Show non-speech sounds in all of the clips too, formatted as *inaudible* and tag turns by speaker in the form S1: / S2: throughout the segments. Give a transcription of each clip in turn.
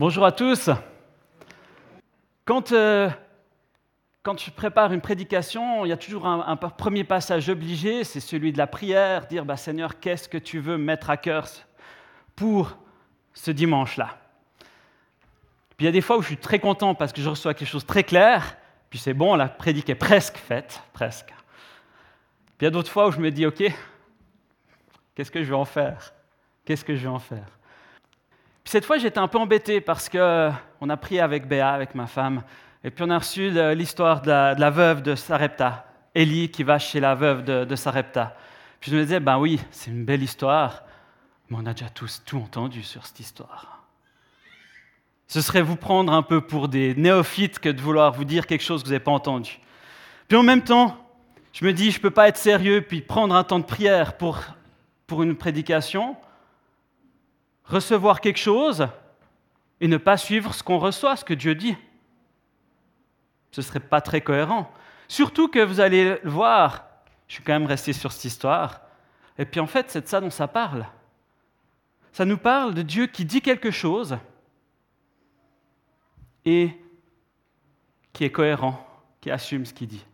S1: Bonjour à tous. Quand, euh, quand je prépare une prédication, il y a toujours un, premier passage obligé, c'est celui de la prière, dire bah, Seigneur, qu'est-ce que tu veux mettre à cœur pour ce dimanche-là? Puis il y a des fois où je suis très content parce que je reçois quelque chose de très clair, puis c'est bon, la prédique est presque faite, presque. Puis il y a d'autres fois où je me dis, OK, qu'est-ce que je vais en faire? Qu'est-ce que je vais en faire? Puis cette fois, j'étais un peu embêté parce qu'on a prié avec Béa, avec ma femme, et puis on a reçu l'histoire de, la veuve de Sarepta, Élie qui va chez la veuve de, Sarepta. Puis je me disais, ben oui, c'est une belle histoire, mais on a déjà tous tout entendu sur cette histoire ce serait vous prendre un peu pour des néophytes que de vouloir vous dire quelque chose que vous n'avez pas entendu. Puis en même temps, je me dis, je ne peux pas être sérieux puis prendre un temps de prière pour, pour une prédication, recevoir quelque chose et ne pas suivre ce qu'on reçoit, ce que Dieu dit. Ce ne serait pas très cohérent. Surtout que vous allez le voir, je suis quand même resté sur cette histoire, et puis en fait, c'est de ça dont ça parle. Ça nous parle de Dieu qui dit quelque chose, et qui est cohérent, qui assume ce qu'il dit.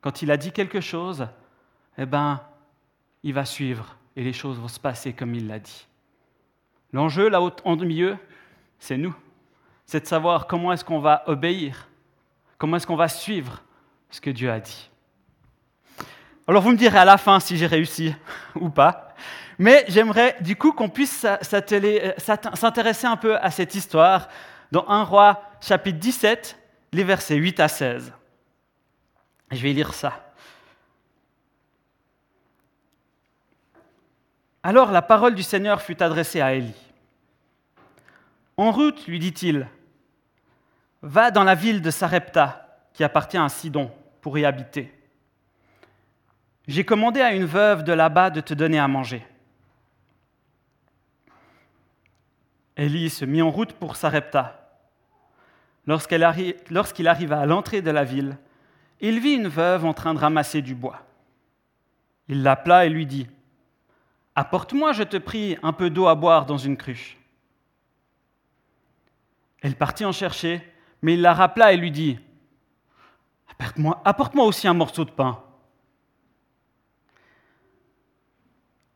S1: Quand il a dit quelque chose, eh ben, il va suivre et les choses vont se passer comme il l'a dit. L'enjeu, là en milieu, c'est nous. C'est de savoir comment est-ce qu'on va obéir, comment est-ce qu'on va suivre ce que Dieu a dit. Alors vous me direz à la fin si j'ai réussi *laughs* ou pas, mais j'aimerais du coup qu'on puisse euh, s'intéresser un peu à cette histoire dans 1 Roi chapitre 17, les versets 8 à 16. Je vais lire ça. Alors la parole du Seigneur fut adressée à Élie. En route, lui dit-il, va dans la ville de Sarepta, qui appartient à Sidon, pour y habiter. J'ai commandé à une veuve de là-bas de te donner à manger. Élie se mit en route pour Sarepta. Lorsqu'il arriva à l'entrée de la ville, il vit une veuve en train de ramasser du bois. Il l'appela et lui dit Apporte-moi, je te prie, un peu d'eau à boire dans une cruche. Elle partit en chercher, mais il la rappela et lui dit Apporte-moi aussi un morceau de pain.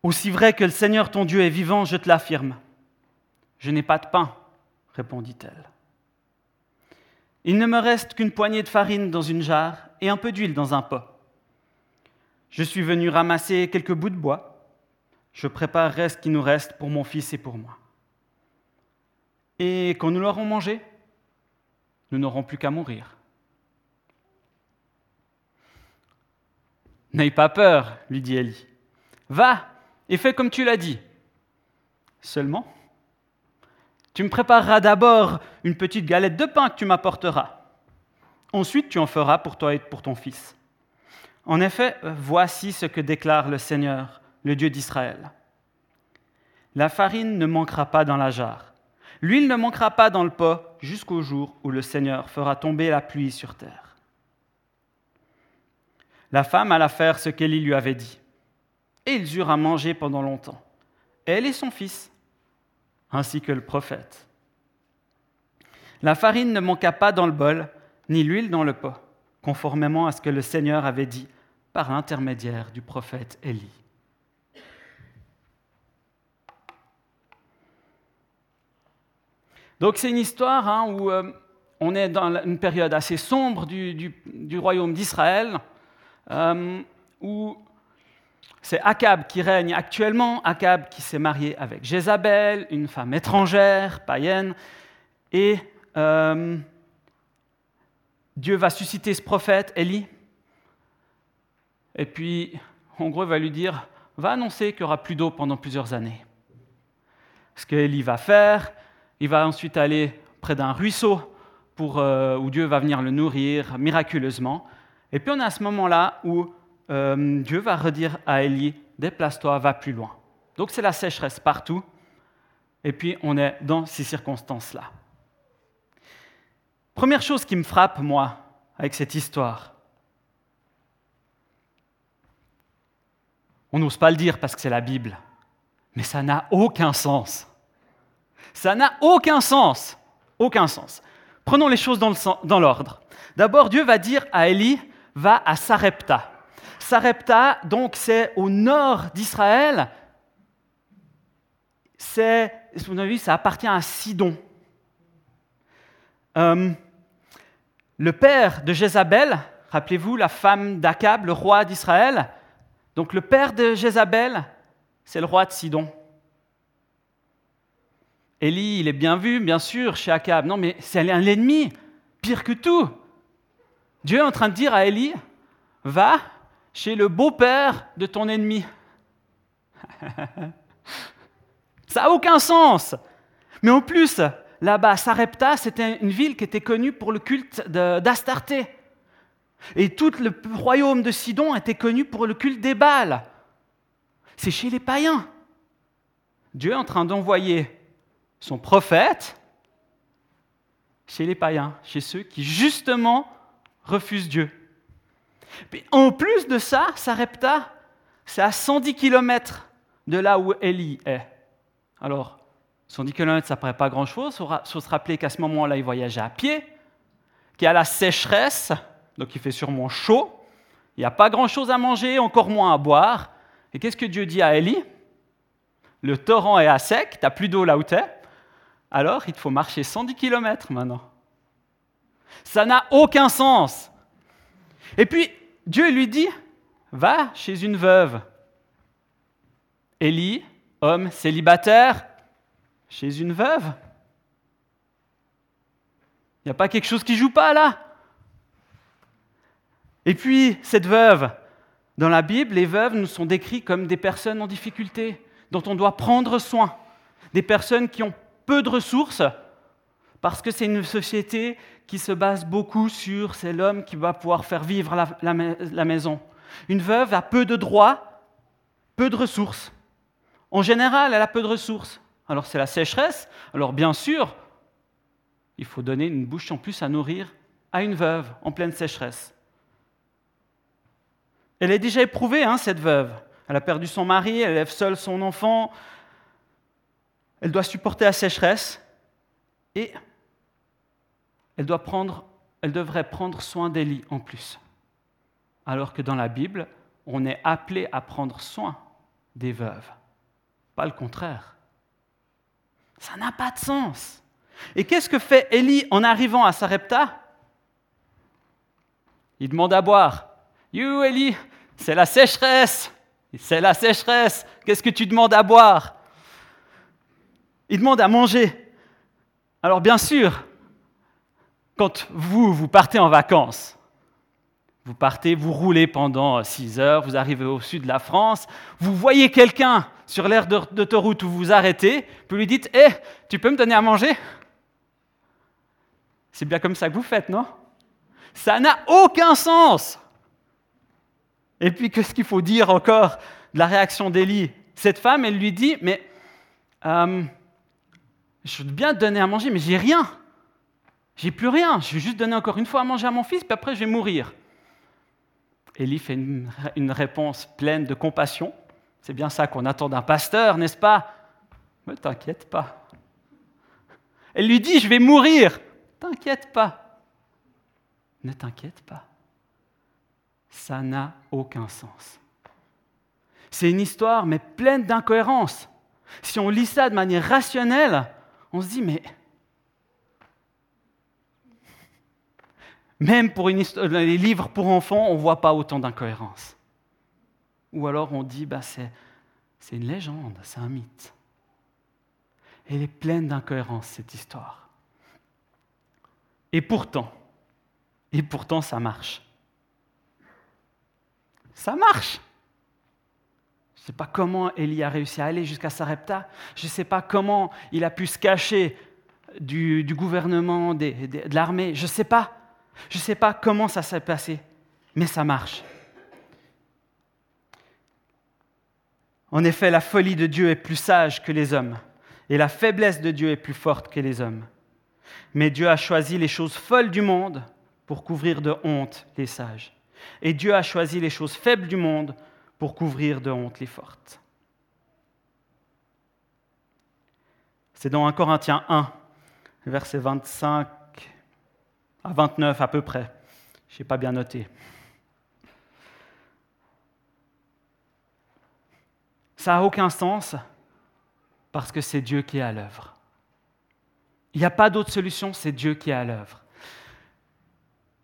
S1: Aussi vrai que le Seigneur ton Dieu est vivant, je te l'affirme. Je n'ai pas de pain, répondit-elle. Il ne me reste qu'une poignée de farine dans une jarre et un peu d'huile dans un pot. Je suis venu ramasser quelques bouts de bois. Je préparerai ce qui nous reste pour mon fils et pour moi. Et quand nous l'aurons mangé, nous n'aurons plus qu'à mourir. N'aie pas peur, lui dit Élie. Va et fais comme tu l'as dit. Seulement, tu me prépareras d'abord une petite galette de pain que tu m'apporteras. Ensuite, tu en feras pour toi et pour ton fils. En effet, voici ce que déclare le Seigneur, le Dieu d'Israël. La farine ne manquera pas dans la jarre, l'huile ne manquera pas dans le pot jusqu'au jour où le Seigneur fera tomber la pluie sur terre. La femme alla faire ce qu'Élie lui avait dit, et ils eurent à manger pendant longtemps, elle et son fils ainsi que le prophète. La farine ne manqua pas dans le bol, ni l'huile dans le pot, conformément à ce que le Seigneur avait dit par l'intermédiaire du prophète Élie. Donc c'est une histoire hein, où euh, on est dans une période assez sombre du, royaume d'Israël, euh, où c'est Akab qui règne actuellement, Akab qui s'est marié avec Jézabel, une femme étrangère, païenne, et euh, Dieu va susciter ce prophète, Élie, et puis en gros il va lui dire, va annoncer qu'il n'y aura plus d'eau pendant plusieurs années. Ce qu'Élie va faire, il va ensuite aller près d'un ruisseau euh, où Dieu va venir le nourrir miraculeusement. Et puis on est à ce moment-là où euh, Dieu va redire à Élie, déplace-toi, va plus loin. Donc c'est la sécheresse partout, et puis on est dans ces circonstances-là. Première chose qui me frappe, moi, avec cette histoire, on n'ose pas le dire parce que c'est la Bible, mais ça n'a aucun sens. Ça n'a aucun sens. Aucun sens. Prenons les choses dans l'ordre. D'abord, Dieu va dire à Élie, va à Sarepta. Sarepta, donc, c'est au nord d'Israël. C'est, vous avez vu, ça appartient à Sidon. Euh, le père de Jézabel, rappelez-vous, la femme d'Akab, le roi d'Israël. Donc, le père de Jézabel, c'est le roi de Sidon. Élie, il est bien vu, bien sûr, chez Akab. Non, mais c'est l'ennemi, pire que tout. Dieu est en train de dire à Élie, va chez le beau-père de ton ennemi. *laughs* Ça n'a aucun sens. Mais en plus, là-bas, Sarepta, c'était une ville qui était connue pour le culte d'Astarté. Et tout le royaume de Sidon était connu pour le culte des Baals. C'est chez les païens. Dieu est en train d'envoyer son prophète chez les païens, chez ceux qui justement refusent Dieu. Mais en plus de ça, Sarepta, c'est à 110 km de là où Élie est. Alors, 110 km, ça ne paraît pas grand-chose. Il faut se rappeler qu'à ce moment-là, il voyageait à pied, qu'il y a la sécheresse, donc il fait sûrement chaud. Il n'y a pas grand-chose à manger, encore moins à boire. Et qu'est-ce que Dieu dit à Élie? Le torrent est à sec, tu n'as plus d'eau là où tu es. Alors, il faut marcher 110 km maintenant. Ça n'a aucun sens. Et puis, Dieu lui dit, va chez une veuve. Élie, homme célibataire, chez une veuve. Il n'y a pas quelque chose qui joue pas là. Et puis, cette veuve, dans la Bible, les veuves nous sont décrites comme des personnes en difficulté, dont on doit prendre soin, des personnes qui ont peu de ressources, parce que c'est une société qui se base beaucoup sur c'est l'homme qui va pouvoir faire vivre la, maison. Une veuve a peu de droits, peu de ressources. En général, elle a peu de ressources. Alors c'est la sécheresse. Alors bien sûr, il faut donner une bouche en plus à nourrir à une veuve en pleine sécheresse. Elle est déjà éprouvée, hein, cette veuve. Elle a perdu son mari, elle élève seule son enfant, elle doit supporter la sécheresse et elle, devrait prendre soin d'Élie en plus. Alors que dans la Bible, on est appelé à prendre soin des veuves, pas le contraire. Ça n'a pas de sens. Et qu'est-ce que fait Élie en arrivant à Sarepta? Il demande à boire. You, Élie, c'est la sécheresse. C'est la sécheresse. Qu'est-ce que tu demandes à boire? Il demande à manger. Alors bien sûr, quand vous, vous partez en vacances, vous partez, vous roulez pendant 6 heures, vous arrivez au sud de la France, vous voyez quelqu'un sur l'aire d'autoroute où vous vous arrêtez, vous lui dites Hé, tu peux me donner à manger? C'est bien comme ça que vous faites, non? Ça n'a aucun sens! Et puis, qu'est-ce qu'il faut dire encore de la réaction d'Élie Cette femme, elle lui dit Mais euh, je veux bien te donner à manger, mais j'ai rien. J'ai plus rien. Je vais juste donner encore une fois à manger à mon fils, puis après je vais mourir. Élie fait une, réponse pleine de compassion. C'est bien ça qu'on attend d'un pasteur, n'est-ce pas? Ne t'inquiète pas. Elle lui dit, je vais mourir. T'inquiète pas. Ne t'inquiète pas. Ça n'a aucun sens. C'est une histoire, mais pleine d'incohérences. Si on lit ça de manière rationnelle, on se dit, mais même pour les livres pour enfants, on ne voit pas autant d'incohérences. Ou alors on dit, bah, c'est, c'est une légende, c'est un mythe. Elle est pleine d'incohérences, cette histoire. Et pourtant, et pourtant ça marche. Ça marche. Je ne sais pas comment Élie a réussi à aller jusqu'à Sarepta. Je ne sais pas comment il a pu se cacher du, gouvernement, de l'armée. Je ne sais pas. Je ne sais pas comment ça s'est passé, mais ça marche. En effet, la folie de Dieu est plus sage que les hommes, et la faiblesse de Dieu est plus forte que les hommes. Mais Dieu a choisi les choses folles du monde pour couvrir de honte les sages. Et Dieu a choisi les choses faibles du monde pour couvrir de honte les fortes. C'est dans 1 Corinthiens 1, verset 25 à 29 à peu près. Je n'ai pas bien noté. Ça n'a aucun sens parce que c'est Dieu qui est à l'œuvre. Il n'y a pas d'autre solution, c'est Dieu qui est à l'œuvre.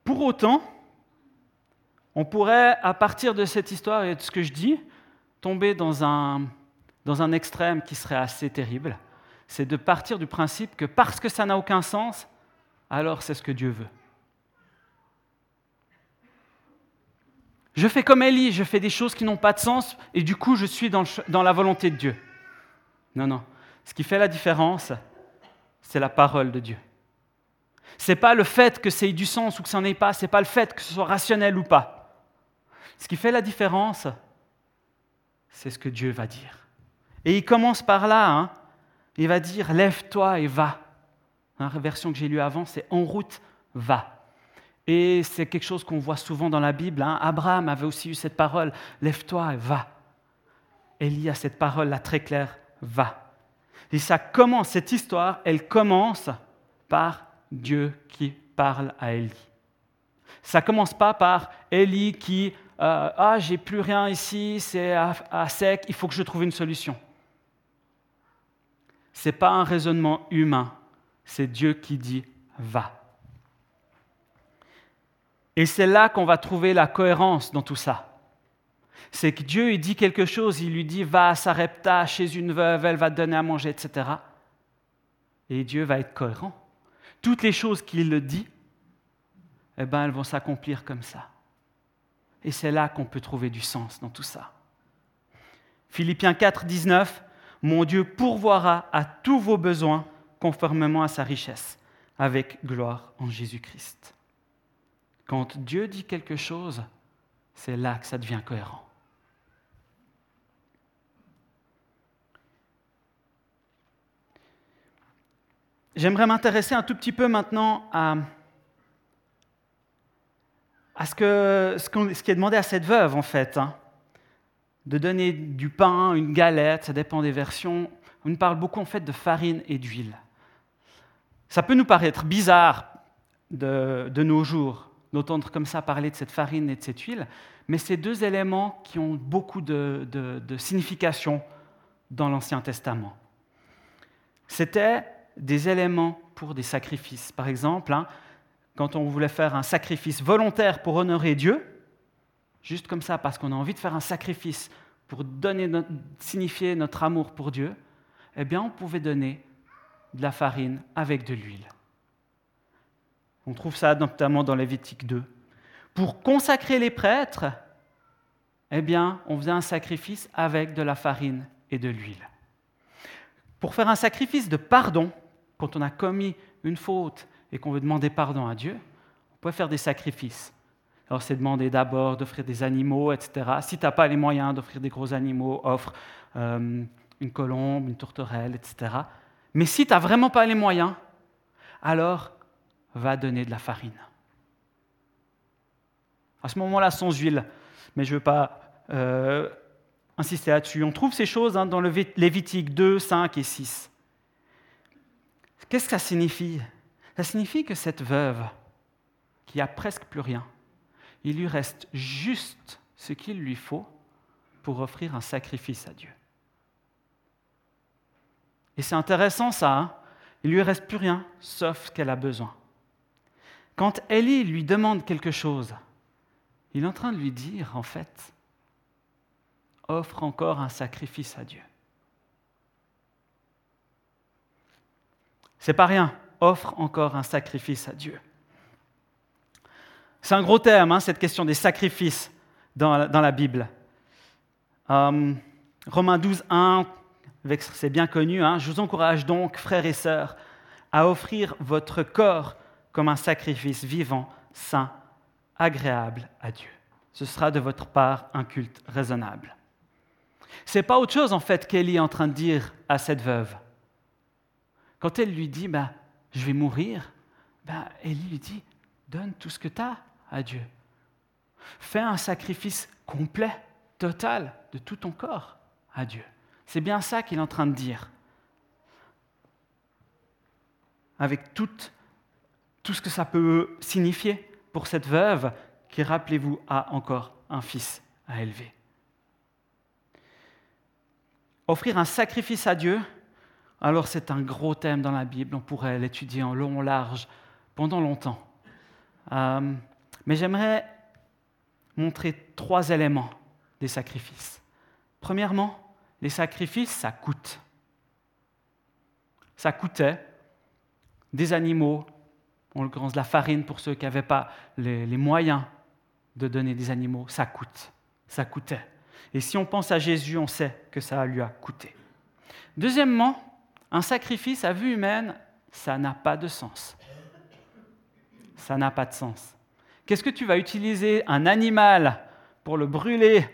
S1: Pour autant, on pourrait, à partir de cette histoire et de ce que je dis, tomber dans un, dans un extrême qui serait assez terrible. C'est de partir du principe que parce que ça n'a aucun sens, alors c'est ce que Dieu veut. Je fais comme Élie, je fais des choses qui n'ont pas de sens et du coup je suis dans, dans la volonté de Dieu. Non, non. Ce qui fait la différence, c'est la parole de Dieu. Ce n'est pas le fait que ça ait du sens ou que ça n'en ait pas, ce n'est pas le fait que ce soit rationnel ou pas. Ce qui fait la différence, c'est ce que Dieu va dire. Et il commence par là. Hein. Il va dire Lève-toi et va. La version que j'ai lue avant, c'est En route, va. Et c'est quelque chose qu'on voit souvent dans la Bible. Hein. Abraham avait aussi eu cette parole Lève-toi et va. Élie a cette parole là très claire Va. Et ça commence, cette histoire, elle commence par Dieu qui parle à Élie. Ça commence pas par Élie qui euh, ah j'ai plus rien ici, c'est à, sec, il faut que je trouve une solution. Ce n'est pas un raisonnement humain, c'est Dieu qui dit va. Et c'est là qu'on va trouver la cohérence dans tout ça. C'est que Dieu il dit quelque chose, il lui dit va à Sarepta chez une veuve, elle va te donner à manger, etc. Et Dieu va être cohérent. Toutes les choses qu'il dit, eh ben, elles vont s'accomplir comme ça. Et c'est là qu'on peut trouver du sens dans tout ça. Philippiens 4, 19, Mon Dieu pourvoira à tous vos besoins conformément à sa richesse, avec gloire en Jésus-Christ. Quand Dieu dit quelque chose, c'est là que ça devient cohérent. J'aimerais m'intéresser un tout petit peu maintenant à, à ce, que, ce, qui est demandé à cette veuve, en fait. Hein. De donner du pain, une galette, ça dépend des versions. On parle beaucoup, en fait, de farine et d'huile. Ça peut nous paraître bizarre de, nos jours d'entendre comme ça parler de cette farine et de cette huile, mais c'est deux éléments qui ont beaucoup de, de signification dans l'Ancien Testament. C'était des éléments pour des sacrifices. Par exemple, hein, quand on voulait faire un sacrifice volontaire pour honorer Dieu, juste comme ça, parce qu'on a envie de faire un sacrifice pour donner signifier notre amour pour Dieu, eh bien, on pouvait donner de la farine avec de l'huile. On trouve ça notamment dans Lévitique 2. Pour consacrer les prêtres, eh bien, on faisait un sacrifice avec de la farine et de l'huile. Pour faire un sacrifice de pardon, quand on a commis une faute et qu'on veut demander pardon à Dieu, on peut faire des sacrifices. Alors c'est demander d'abord d'offrir des animaux, etc. Si tu n'as pas les moyens d'offrir des gros animaux, offre euh, une colombe, une tourterelle, etc. Mais si tu n'as vraiment pas les moyens, alors va donner de la farine. À ce moment-là, sans huile, mais je ne veux pas euh, insister là-dessus. On trouve ces choses hein, dans le Lévitique 2, 5 et 6. Qu'est-ce que ça signifie? Ça signifie que cette veuve, qui a presque plus rien, il lui reste juste ce qu'il lui faut pour offrir un sacrifice à Dieu. Et c'est intéressant ça, hein. il lui reste plus rien sauf ce qu'elle a besoin. Quand Élie lui demande quelque chose, il est en train de lui dire, en fait, offre encore un sacrifice à Dieu. C'est pas rien offre encore un sacrifice à Dieu. C'est un gros terme, hein, cette question des sacrifices dans la, Bible. Euh, Romains 12, 1, c'est bien connu, hein, je vous encourage donc, frères et sœurs, à offrir votre corps comme un sacrifice vivant, saint, agréable à Dieu. Ce sera de votre part un culte raisonnable. C'est pas autre chose en fait qu'Élie est en train de dire à cette veuve. Quand elle lui dit, bah, je vais mourir, ben, Élie lui dit, donne tout ce que tu as à Dieu. Fais un sacrifice complet, total, de tout ton corps à Dieu. C'est bien ça qu'il est en train de dire. avec tout, tout ce que ça peut signifier pour cette veuve qui, rappelez-vous, a encore un fils à élever. Offrir un sacrifice à Dieu, alors c'est un gros thème dans la Bible, on pourrait l'étudier en long, en large, pendant longtemps. Euh, mais j'aimerais montrer trois éléments des sacrifices. Premièrement, les sacrifices, ça coûte. Ça coûtait des animaux, l'occurrence de la farine pour ceux qui n'avaient pas les, les moyens de donner des animaux, ça coûte. Ça coûtait. Et si on pense à Jésus, on sait que ça lui a coûté. Deuxièmement, un sacrifice à vue humaine, ça n'a pas de sens. Ça n'a pas de sens. Qu'est-ce que tu vas utiliser un animal pour le brûler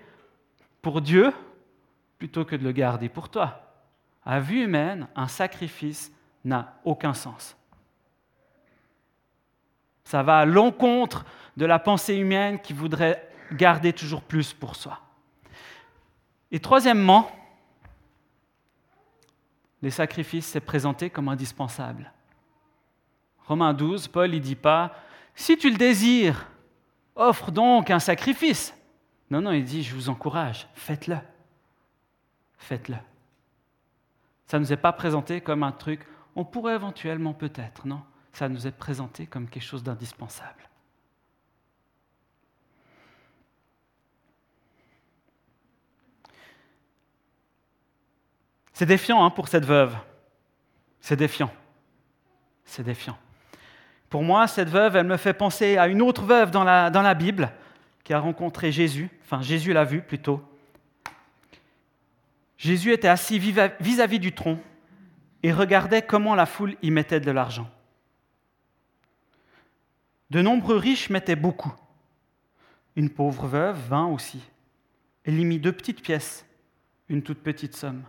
S1: pour Dieu plutôt que de le garder pour toi? À vue humaine, un sacrifice n'a aucun sens. Ça va à l'encontre de la pensée humaine qui voudrait garder toujours plus pour soi. Et troisièmement, les sacrifices, c'est présenté comme indispensable. Romains 12, Paul ne dit pas, si tu le désires, offre donc un sacrifice. Non, non, il dit, je vous encourage, faites-le. Faites-le. Ça ne nous est pas présenté comme un truc, on pourrait éventuellement peut-être, non? Ça nous est présenté comme quelque chose d'indispensable. C'est défiant hein, pour cette veuve. C'est défiant. C'est défiant. Pour moi, cette veuve, elle me fait penser à une autre veuve dans la, Bible qui a rencontré Jésus, enfin Jésus l'a vu plutôt. Jésus était assis vis-à-vis du tronc et regardait comment la foule y mettait de l'argent. De nombreux riches mettaient beaucoup. Une pauvre veuve vint aussi. Elle y mit deux petites pièces, une toute petite somme.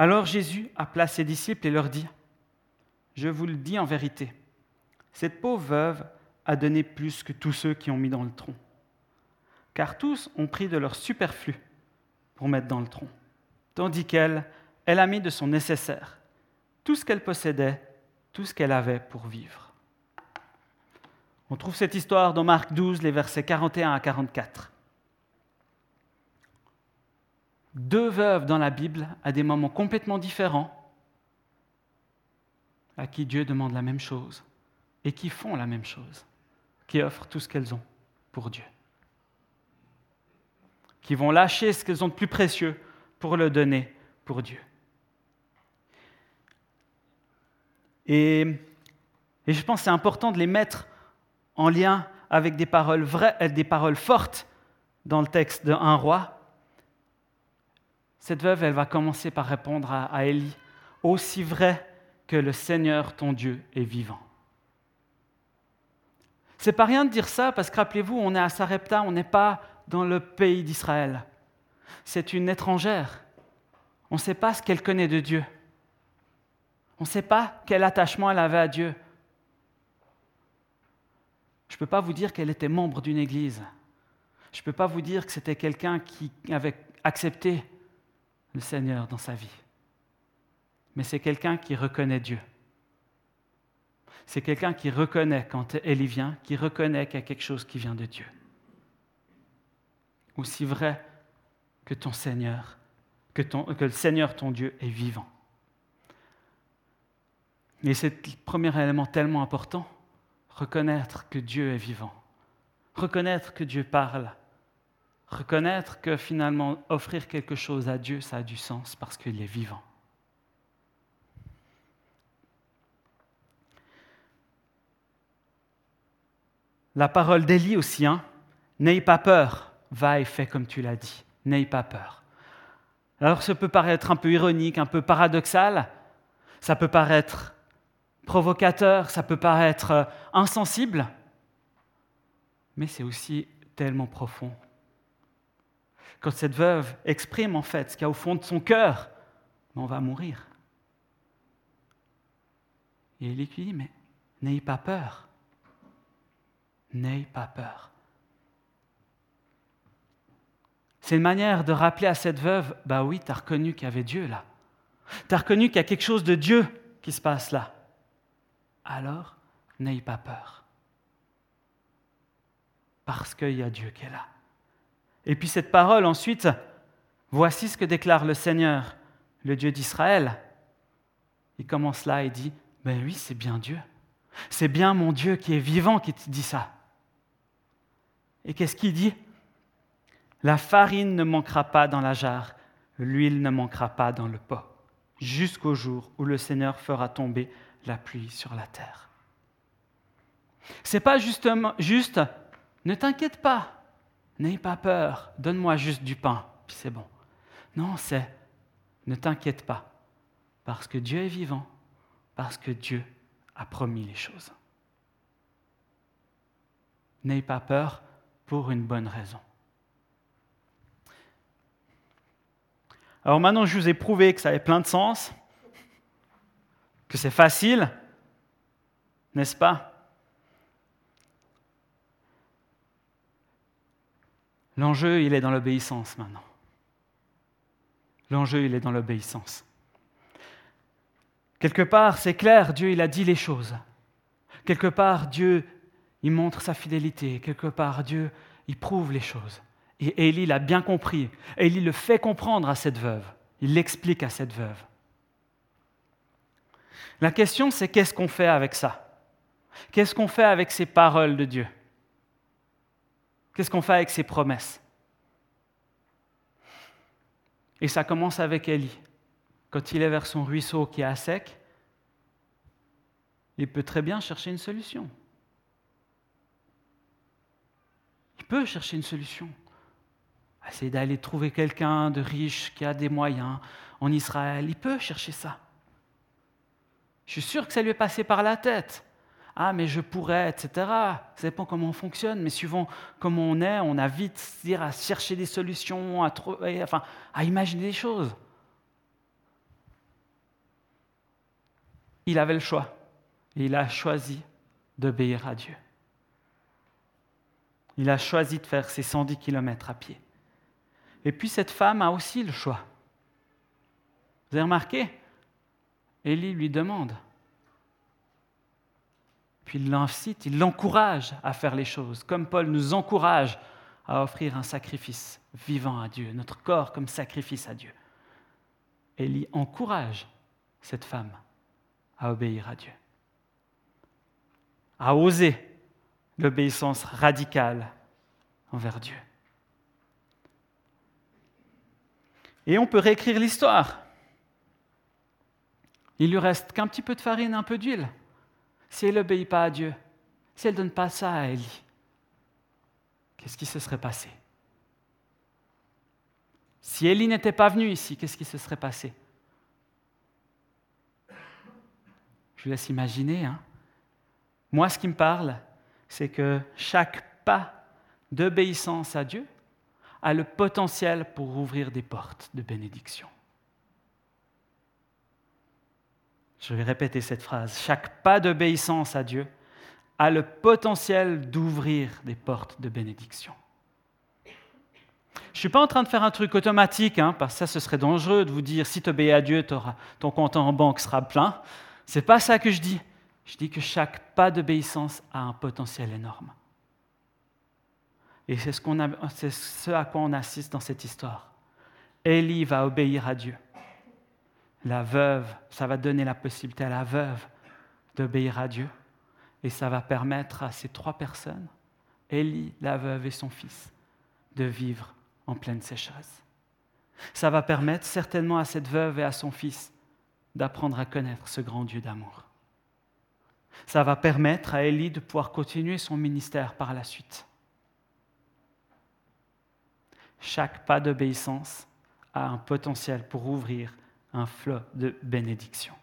S1: Alors Jésus appela ses disciples et leur dit, Je vous le dis en vérité, cette pauvre veuve a donné plus que tous ceux qui ont mis dans le tronc, car tous ont pris de leur superflu pour mettre dans le tronc, tandis qu'elle, elle a mis de son nécessaire, tout ce qu'elle possédait, tout ce qu'elle avait pour vivre. On trouve cette histoire dans Marc 12, les versets 41 à 44 deux veuves dans la Bible à des moments complètement différents, à qui Dieu demande la même chose et qui font la même chose, qui offrent tout ce qu'elles ont pour Dieu, qui vont lâcher ce qu'elles ont de plus précieux pour le donner pour Dieu. Et, je pense que c'est important de les mettre en lien avec des paroles vraies, des paroles fortes dans le texte de roi, cette veuve, elle va commencer par répondre à, Élie, aussi vrai que le Seigneur ton Dieu est vivant. C'est pas rien de dire ça parce que rappelez-vous, on est à Sarepta, on n'est pas dans le pays d'Israël. C'est une étrangère. On ne sait pas ce qu'elle connaît de Dieu. On ne sait pas quel attachement elle avait à Dieu. Je ne peux pas vous dire qu'elle était membre d'une église. Je ne peux pas vous dire que c'était quelqu'un qui avait accepté le Seigneur dans sa vie. Mais c'est quelqu'un qui reconnaît Dieu. C'est quelqu'un qui reconnaît quand elle y vient, qui reconnaît qu'il y a quelque chose qui vient de Dieu. Aussi vrai que ton Seigneur, que, que le Seigneur ton Dieu est vivant. Et c'est le premier élément tellement important, reconnaître que Dieu est vivant, reconnaître que Dieu parle, reconnaître que finalement offrir quelque chose à Dieu, ça a du sens parce qu'il est vivant. La parole d'Élie aussi, hein, n'aie pas peur, va et fais comme tu l'as dit, n'aie pas peur. Alors ça peut paraître un peu ironique, un peu paradoxal, ça peut paraître provocateur, ça peut paraître euh, insensible, mais c'est aussi tellement profond quand cette veuve exprime en fait ce qu'il y a au fond de son cœur, on va mourir. Et il lui dit, mais n'ayez pas peur. N'ayez pas peur. C'est une manière de rappeler à cette veuve, bah oui, tu as reconnu qu'il y avait Dieu là. Tu as reconnu qu'il y a quelque chose de Dieu qui se passe là. alors n'ayez pas peur. Parce qu'il y a Dieu qui est là. Et puis cette parole ensuite, voici ce que déclare le Seigneur, le Dieu d'Israël. Il commence là et dit, ben oui, c'est bien Dieu. C'est bien mon Dieu qui est vivant qui te dit ça. Et qu'est-ce qu'il dit La farine ne manquera pas dans la jarre, l'huile ne manquera pas dans le pot, jusqu'au jour où le Seigneur fera tomber la pluie sur la terre. C'est pas justement juste ne t'inquiète pas, n'aie pas peur, donne-moi juste du pain, puis c'est bon. Non, c'est ne t'inquiète pas, parce que Dieu est vivant, parce que Dieu a promis les choses. N'aie pas peur pour une bonne raison. Alors maintenant, je vous ai prouvé que ça avait plein de sens, que c'est facile, n'est-ce pas? L'enjeu, il est dans l'obéissance maintenant. L'enjeu, il est dans l'obéissance. Quelque part, c'est clair, Dieu, il a dit les choses. Quelque part, Dieu, il montre sa fidélité. Quelque part, Dieu, il prouve les choses. Et Élie l'a bien compris. Élie le fait comprendre à cette veuve. Il l'explique à cette veuve. La question, c'est qu'est-ce qu'on fait avec ça? Qu'est-ce qu'on fait avec ces paroles de Dieu? Qu'est-ce qu'on fait avec ces promesses? Et ça commence avec Élie. Quand il est vers son ruisseau qui est à sec, il peut très bien chercher une solution. Il peut chercher une solution. Essayer d'aller trouver quelqu'un de riche qui a des moyens en Israël. Il peut chercher ça. Je suis sûr que ça lui est passé par la tête. Ah, mais je pourrais, etc. Ça dépend comment on fonctionne, mais suivant comment on est, on a vite à chercher des solutions, à, trouver, enfin, à imaginer des choses. Il avait le choix il a choisi d'obéir à Dieu. Il a choisi de faire ses 110 kilomètres à pied. Et puis cette femme a aussi le choix. Vous avez remarqué? Élie lui demande. Puis il l'incite, il l'encourage à faire les choses, comme Paul nous encourage à offrir un sacrifice vivant à Dieu, notre corps comme sacrifice à Dieu. Élie encourage cette femme à obéir à Dieu, à oser l'obéissance radicale envers Dieu. Et on peut réécrire l'histoire. Il lui reste qu'un petit peu de farine, un peu d'huile. Si elle n'obéit pas à Dieu, si elle ne donne pas ça à Élie, qu'est-ce qui se serait passé? Si Élie n'était pas venu ici, qu'est-ce qui se serait passé? Je vous laisse imaginer. Hein. Moi, ce qui me parle, c'est que chaque pas d'obéissance à Dieu a le potentiel pour ouvrir des portes de bénédiction. Je vais répéter cette phrase. Chaque pas d'obéissance à Dieu a le potentiel d'ouvrir des portes de bénédiction. Je ne suis pas en train de faire un truc automatique, hein, parce que ça, ce serait dangereux de vous dire si tu obéis à Dieu, ton compte en banque sera plein. Ce n'est pas ça que je dis. Je dis que chaque pas d'obéissance a un potentiel énorme. Et c'est ce, ce, à quoi on assiste dans cette histoire. Élie va obéir à Dieu. La veuve, ça va donner la possibilité à la veuve d'obéir à Dieu. Et ça va permettre à ces trois personnes, Élie, la veuve et son fils, de vivre en pleine sécheresse. Ça va permettre certainement à cette veuve et à son fils d'apprendre à connaître ce grand Dieu d'amour. Ça va permettre à Élie de pouvoir continuer son ministère par la suite. Chaque pas d'obéissance a un potentiel pour ouvrir un flot de bénédiction.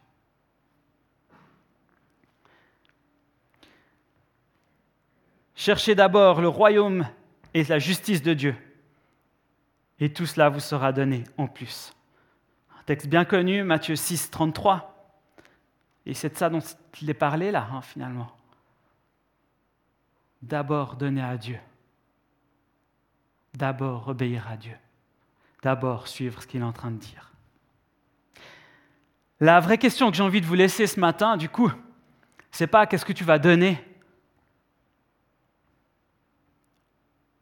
S1: Cherchez d'abord le royaume et la justice de Dieu, et tout cela vous sera donné en plus. Un texte bien connu, Matthieu 6, 33. Et c'est de ça dont il est parlé là, hein, finalement. D'abord donner à Dieu. D'abord obéir à Dieu. D'abord suivre ce qu'il est en train de dire. La vraie question que j'ai envie de vous laisser ce matin, du coup, C'est pas qu'est-ce que tu vas donner.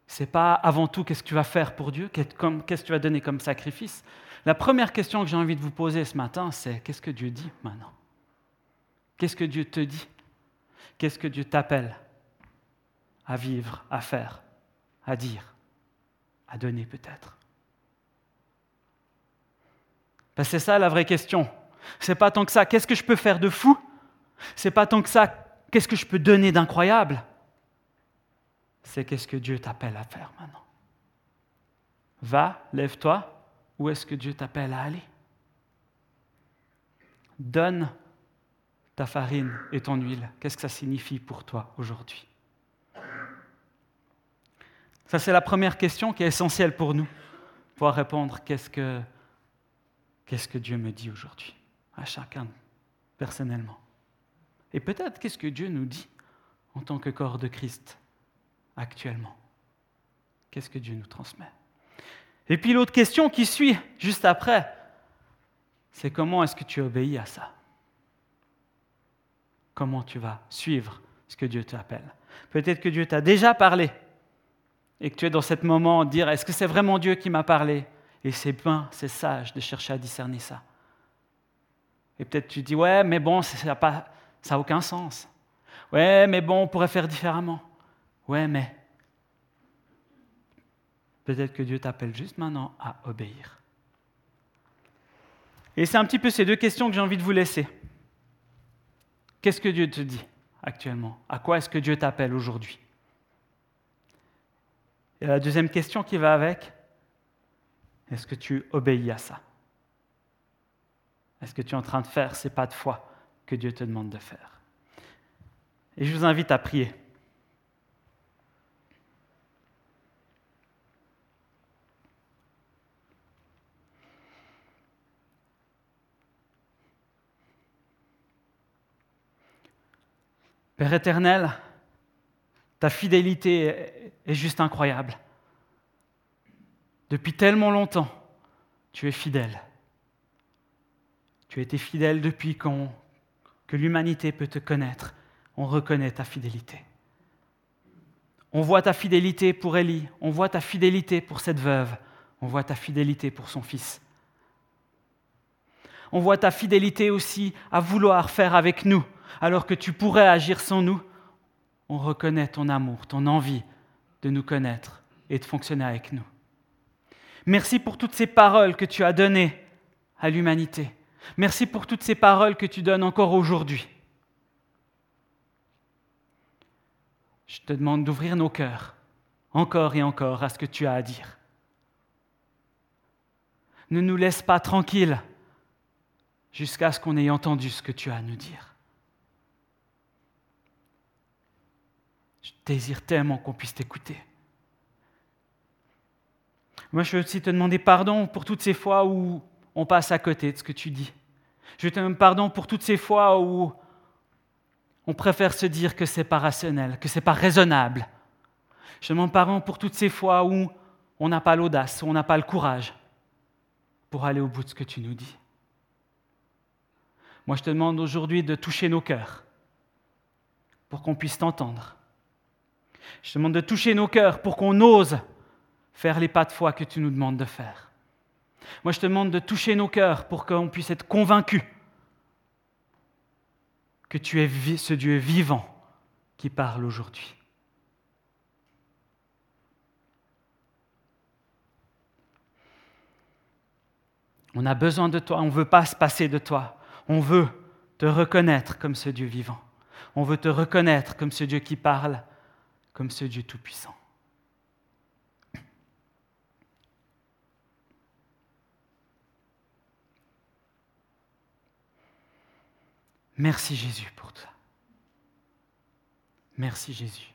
S1: C'est pas avant tout qu'est-ce que tu vas faire pour Dieu, qu'est-ce que tu vas donner comme sacrifice. La première question que j'ai envie de vous poser ce matin, c'est qu'est-ce que Dieu dit maintenant? Qu'est-ce que Dieu te dit? Qu'est-ce que Dieu t'appelle à vivre, à faire, à dire, à donner peut-être? Ben, C'est ça la vraie question. C'est pas tant que ça, qu'est-ce que je peux faire de fou? C'est pas tant que ça, qu'est-ce que je peux donner d'incroyable? C'est qu'est-ce que Dieu t'appelle à faire maintenant. Va, lève-toi, où est-ce que Dieu t'appelle à aller? Donne ta farine et ton huile. Qu'est-ce que ça signifie pour toi aujourd'hui? Ça, c'est la première question qui est essentielle pour nous, pour répondre qu'est-ce que, qu'est-ce que Dieu me dit aujourd'hui, à chacun personnellement. Et peut-être qu'est-ce que Dieu nous dit en tant que corps de Christ actuellement? Qu'est-ce que Dieu nous transmet? Et puis l'autre question qui suit juste après, c'est comment est-ce que tu obéis à ça? Comment tu vas suivre ce que Dieu t'appelle? Peut-être que Dieu t'a déjà parlé et que tu es dans ce moment de dire est-ce que c'est vraiment Dieu qui m'a parlé? Et c'est bien, c'est sage de chercher à discerner ça. Et peut-être tu dis ouais, mais bon, ça n'a aucun sens. Ouais, mais bon, on pourrait faire différemment. Ouais, mais peut-être que Dieu t'appelle juste maintenant à obéir. Et c'est un petit peu ces deux questions que j'ai envie de vous laisser. Qu'est-ce que Dieu te dit actuellement? À quoi est-ce que Dieu t'appelle aujourd'hui? Et la deuxième question qui va avec, est-ce que tu obéis à ça? Est-ce que tu es en train de faire ces pas de foi que Dieu te demande de faire? Et je vous invite à prier. Père éternel, ta fidélité est juste incroyable. Depuis tellement longtemps, tu es fidèle. Tu as été fidèle depuis que l'humanité peut te connaître. On reconnaît ta fidélité. On voit ta fidélité pour Élie, on voit ta fidélité pour cette veuve, on voit ta fidélité pour son fils. On voit ta fidélité aussi à vouloir faire avec nous alors que tu pourrais agir sans nous, on reconnaît ton amour, ton envie de nous connaître et de fonctionner avec nous. Merci pour toutes ces paroles que tu as données à l'humanité. Merci pour toutes ces paroles que tu donnes encore aujourd'hui. Je te demande d'ouvrir nos cœurs encore et encore à ce que tu as à dire. Ne nous laisse pas tranquilles jusqu'à ce qu'on ait entendu ce que tu as à nous dire. Je désire tellement qu'on puisse t'écouter. Moi, je veux aussi te demander pardon pour toutes ces fois où on passe à côté de ce que tu dis. Je te demande pardon pour toutes ces fois où on préfère se dire que c'est pas rationnel, que c'est pas raisonnable. Je te demande pardon pour toutes ces fois où on n'a pas l'audace, où on n'a pas le courage pour aller au bout de ce que tu nous dis. Moi, je te demande aujourd'hui de toucher nos cœurs pour qu'on puisse t'entendre je te demande de toucher nos cœurs pour qu'on ose faire les pas de foi que tu nous demandes de faire. Moi, je te demande de toucher nos cœurs pour qu'on puisse être convaincus que tu es ce Dieu vivant qui parle aujourd'hui. On a besoin de toi, on ne veut pas se passer de toi. On veut te reconnaître comme ce Dieu vivant. On veut te reconnaître comme ce Dieu qui parle comme ce Dieu Tout-Puissant. Merci Jésus pour ça. Merci Jésus.